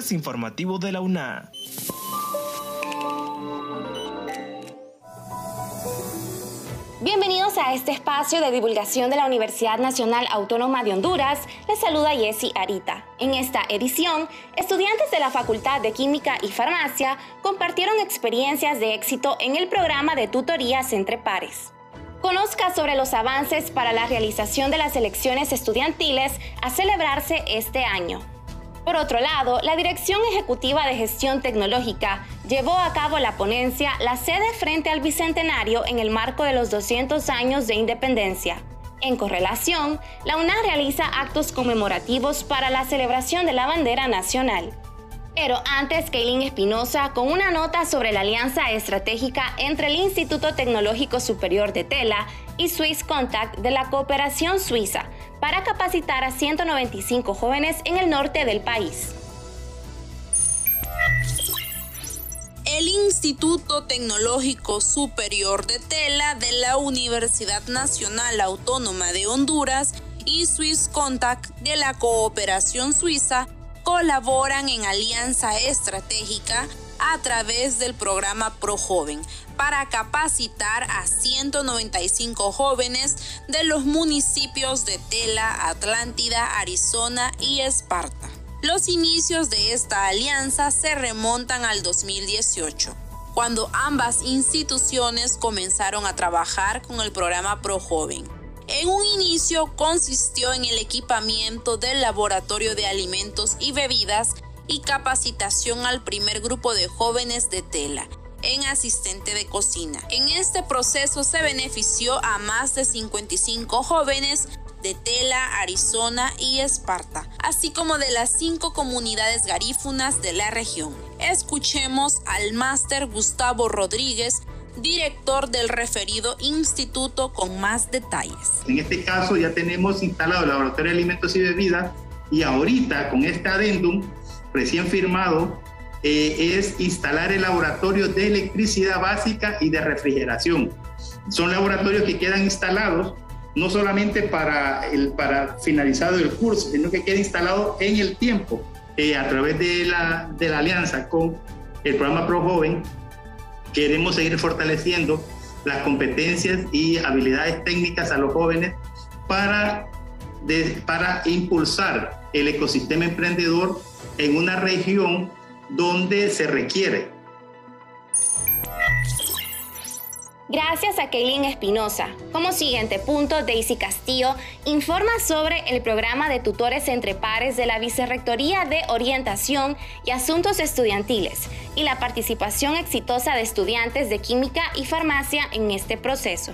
informativo de la UNA. Bienvenidos a este espacio de divulgación de la Universidad Nacional Autónoma de Honduras. Les saluda Jessie Arita. En esta edición, estudiantes de la Facultad de Química y Farmacia compartieron experiencias de éxito en el programa de tutorías entre pares. Conozca sobre los avances para la realización de las elecciones estudiantiles a celebrarse este año. Por otro lado, la Dirección Ejecutiva de Gestión Tecnológica llevó a cabo la ponencia La sede frente al Bicentenario en el marco de los 200 años de independencia. En correlación, la UNA realiza actos conmemorativos para la celebración de la bandera nacional. Pero antes, Kaylin Espinosa con una nota sobre la alianza estratégica entre el Instituto Tecnológico Superior de Tela y Swiss Contact de la cooperación suiza para capacitar a 195 jóvenes en el norte del país. El Instituto Tecnológico Superior de Tela de la Universidad Nacional Autónoma de Honduras y Swiss Contact de la Cooperación Suiza colaboran en alianza estratégica a través del programa Pro Joven para capacitar a 195 jóvenes de los municipios de Tela, Atlántida, Arizona y Esparta. Los inicios de esta alianza se remontan al 2018, cuando ambas instituciones comenzaron a trabajar con el programa Pro Joven en un inicio consistió en el equipamiento del laboratorio de alimentos y bebidas y capacitación al primer grupo de jóvenes de tela en asistente de cocina. En este proceso se benefició a más de 55 jóvenes de Tela, Arizona y Esparta, así como de las cinco comunidades garífunas de la región. Escuchemos al máster Gustavo Rodríguez, director del referido instituto con más detalles. En este caso ya tenemos instalado el laboratorio de alimentos y bebidas y ahorita con este adendum recién firmado eh, es instalar el laboratorio de electricidad básica y de refrigeración. Son laboratorios que quedan instalados no solamente para, el, para finalizado el curso, sino que queda instalado en el tiempo eh, a través de la, de la alianza con el programa Pro Joven queremos seguir fortaleciendo las competencias y habilidades técnicas a los jóvenes para, para impulsar el ecosistema emprendedor en una región donde se requiere Gracias a Kaylin Espinosa. Como siguiente punto, Daisy Castillo informa sobre el programa de tutores entre pares de la Vicerrectoría de Orientación y Asuntos Estudiantiles y la participación exitosa de estudiantes de química y farmacia en este proceso.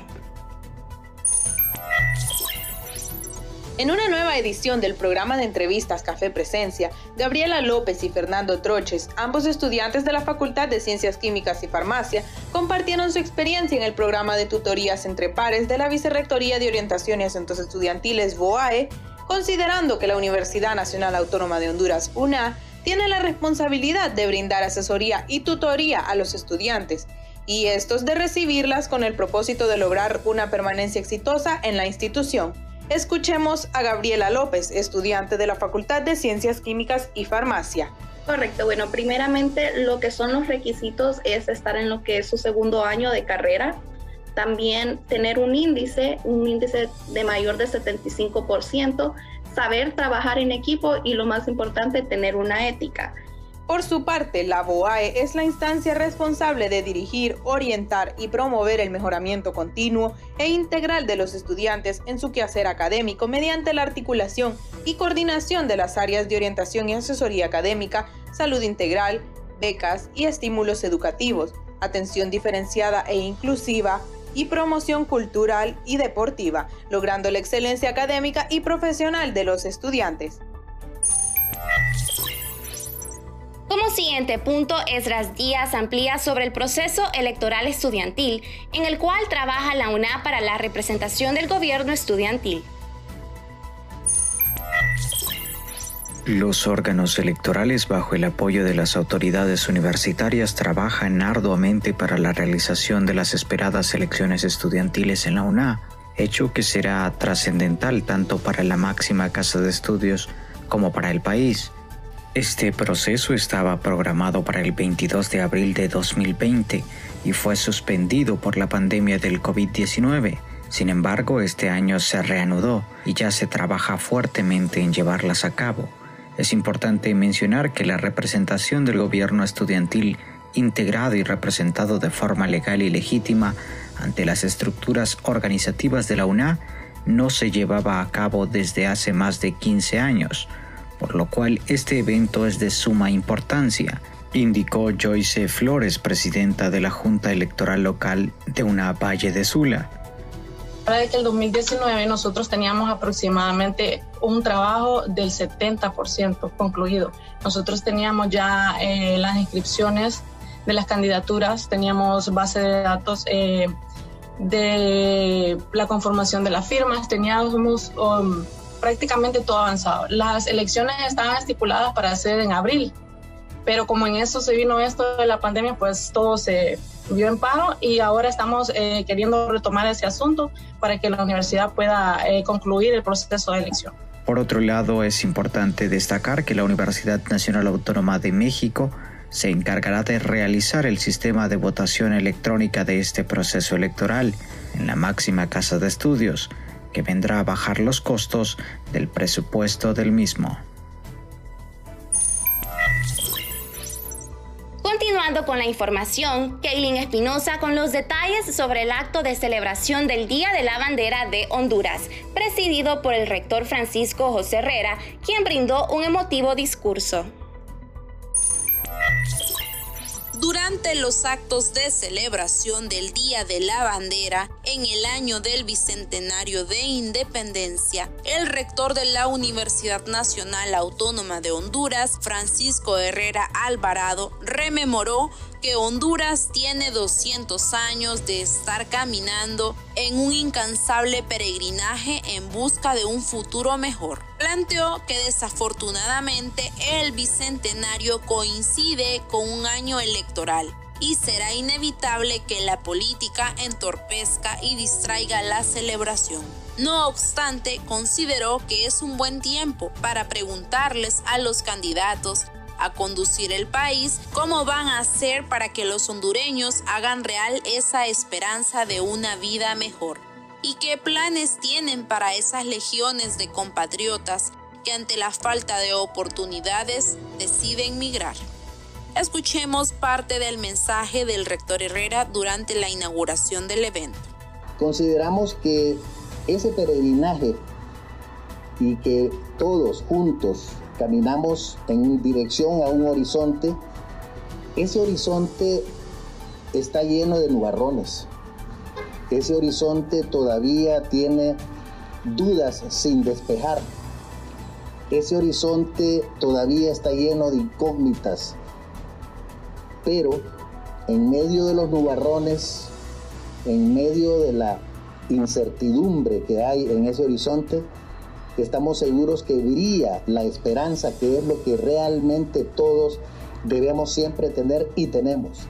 En una nueva edición del programa de entrevistas Café Presencia, Gabriela López y Fernando Troches, ambos estudiantes de la Facultad de Ciencias Químicas y Farmacia, compartieron su experiencia en el programa de tutorías entre pares de la Vicerrectoría de Orientación y Asuntos Estudiantiles BOAE, considerando que la Universidad Nacional Autónoma de Honduras, UNA, tiene la responsabilidad de brindar asesoría y tutoría a los estudiantes, y estos de recibirlas con el propósito de lograr una permanencia exitosa en la institución. Escuchemos a Gabriela López, estudiante de la Facultad de Ciencias Químicas y Farmacia. Correcto, bueno, primeramente lo que son los requisitos es estar en lo que es su segundo año de carrera, también tener un índice, un índice de mayor de 75%, saber trabajar en equipo y lo más importante, tener una ética. Por su parte, la BOAE es la instancia responsable de dirigir, orientar y promover el mejoramiento continuo e integral de los estudiantes en su quehacer académico mediante la articulación y coordinación de las áreas de orientación y asesoría académica, salud integral, becas y estímulos educativos, atención diferenciada e inclusiva, y promoción cultural y deportiva, logrando la excelencia académica y profesional de los estudiantes. Como siguiente punto, Esdras Díaz amplía sobre el proceso electoral estudiantil, en el cual trabaja la UNA para la representación del gobierno estudiantil. Los órganos electorales, bajo el apoyo de las autoridades universitarias, trabajan arduamente para la realización de las esperadas elecciones estudiantiles en la UNA, hecho que será trascendental tanto para la máxima casa de estudios como para el país Este proceso estaba programado para el 22 de abril de 2020 y fue suspendido por la pandemia del COVID-19. Sin embargo, este año se reanudó y ya se trabaja fuertemente en llevarlas a cabo. Es importante mencionar que la representación del gobierno estudiantil integrado y representado de forma legal y legítima ante las estructuras organizativas de la UNA no se llevaba a cabo desde hace más de 15 años por lo cual este evento es de suma importancia, indicó Joyce Flores, presidenta de la Junta Electoral Local de una Valle de Sula. Que el 2019 nosotros teníamos aproximadamente un trabajo del 70% concluido. Nosotros teníamos ya eh, las inscripciones de las candidaturas, teníamos base de datos eh, de la conformación de las firmas, teníamos um, prácticamente todo avanzado. Las elecciones estaban estipuladas para ser en abril, pero como en eso se vino esto de la pandemia, pues todo se vio en paro y ahora estamos eh, queriendo retomar ese asunto para que la universidad pueda eh, concluir el proceso de elección. Por otro lado, es importante destacar que la Universidad Nacional Autónoma de México se encargará de realizar el sistema de votación electrónica de este proceso electoral en la máxima casa de estudios, que vendrá a bajar los costos del presupuesto del mismo. Continuando con la información, Kaylin Espinosa con los detalles sobre el acto de celebración del Día de la Bandera de Honduras, presidido por el rector Francisco José Herrera, quien brindó un emotivo discurso. Durante los actos de celebración del Día de la Bandera en el año del Bicentenario de Independencia, el rector de la Universidad Nacional Autónoma de Honduras, Francisco Herrera Alvarado, rememoró que Honduras tiene 200 años de estar caminando en un incansable peregrinaje en busca de un futuro mejor. Planteó que desafortunadamente el bicentenario coincide con un año electoral y será inevitable que la política entorpezca y distraiga la celebración. No obstante, consideró que es un buen tiempo para preguntarles a los candidatos a conducir el país, cómo van a hacer para que los hondureños hagan real esa esperanza de una vida mejor. ¿Y qué planes tienen para esas legiones de compatriotas que ante la falta de oportunidades deciden migrar? Escuchemos parte del mensaje del rector Herrera durante la inauguración del evento. Consideramos que ese peregrinaje y que todos juntos caminamos en dirección a un horizonte, ese horizonte está lleno de nubarrones. Ese horizonte todavía tiene dudas sin despejar. Ese horizonte todavía está lleno de incógnitas. Pero en medio de los nubarrones, en medio de la incertidumbre que hay en ese horizonte, estamos seguros que brilla la esperanza, que es lo que realmente todos debemos siempre tener y tenemos.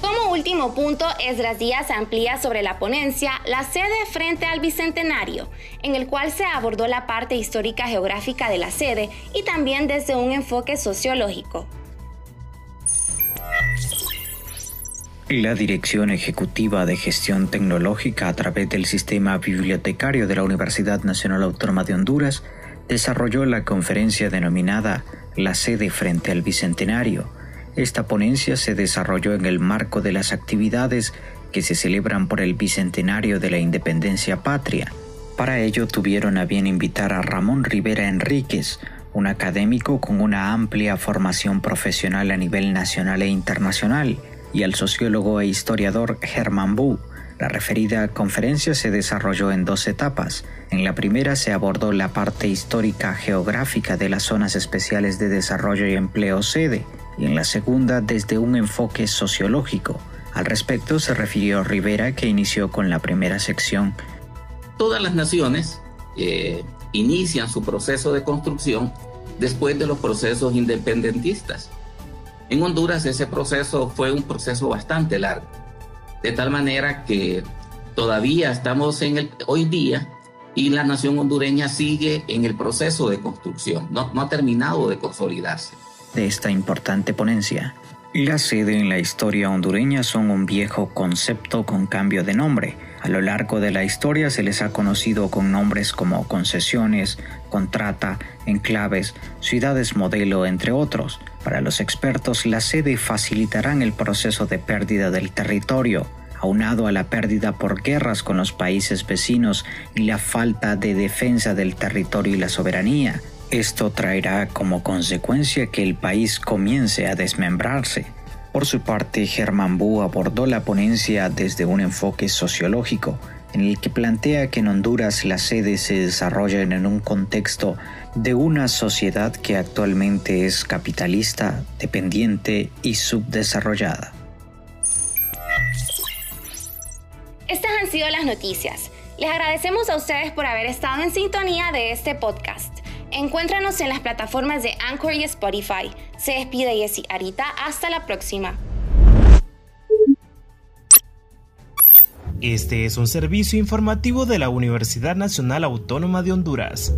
Como último punto, Esdras Díaz amplía sobre la ponencia La sede frente al Bicentenario, en el cual se abordó la parte histórica geográfica de la sede y también desde un enfoque sociológico. La Dirección Ejecutiva de Gestión Tecnológica a través del Sistema Bibliotecario de la Universidad Nacional Autónoma de Honduras desarrolló la conferencia denominada La sede frente al Bicentenario. Esta ponencia se desarrolló en el marco de las actividades que se celebran por el Bicentenario de la Independencia Patria. Para ello tuvieron a bien invitar a Ramón Rivera Enríquez, un académico con una amplia formación profesional a nivel nacional e internacional, y al sociólogo e historiador Hermann Bu. La referida conferencia se desarrolló en dos etapas. En la primera se abordó la parte histórica geográfica de las zonas especiales de desarrollo y empleo sede, y en la segunda desde un enfoque sociológico. Al respecto se refirió Rivera que inició con la primera sección. Todas las naciones eh, inician su proceso de construcción después de los procesos independentistas. En Honduras ese proceso fue un proceso bastante largo, de tal manera que todavía estamos en el, hoy día y la nación hondureña sigue en el proceso de construcción, no, no ha terminado de consolidarse. De esta importante ponencia, la sede en la historia hondureña son un viejo concepto con cambio de nombre. A lo largo de la historia se les ha conocido con nombres como concesiones, contrata, enclaves, ciudades modelo, entre otros. Para los expertos, la sede facilitarán el proceso de pérdida del territorio, aunado a la pérdida por guerras con los países vecinos y la falta de defensa del territorio y la soberanía. Esto traerá como consecuencia que el país comience a desmembrarse. Por su parte, Germán Bu abordó la ponencia desde un enfoque sociológico, en el que plantea que en Honduras las sedes se desarrollan en un contexto de una sociedad que actualmente es capitalista, dependiente y subdesarrollada. Estas han sido las noticias. Les agradecemos a ustedes por haber estado en sintonía de este podcast. Encuéntranos en las plataformas de Anchor y Spotify. Se despide Jessy Arita. Hasta la próxima. Este es un servicio informativo de la Universidad Nacional Autónoma de Honduras.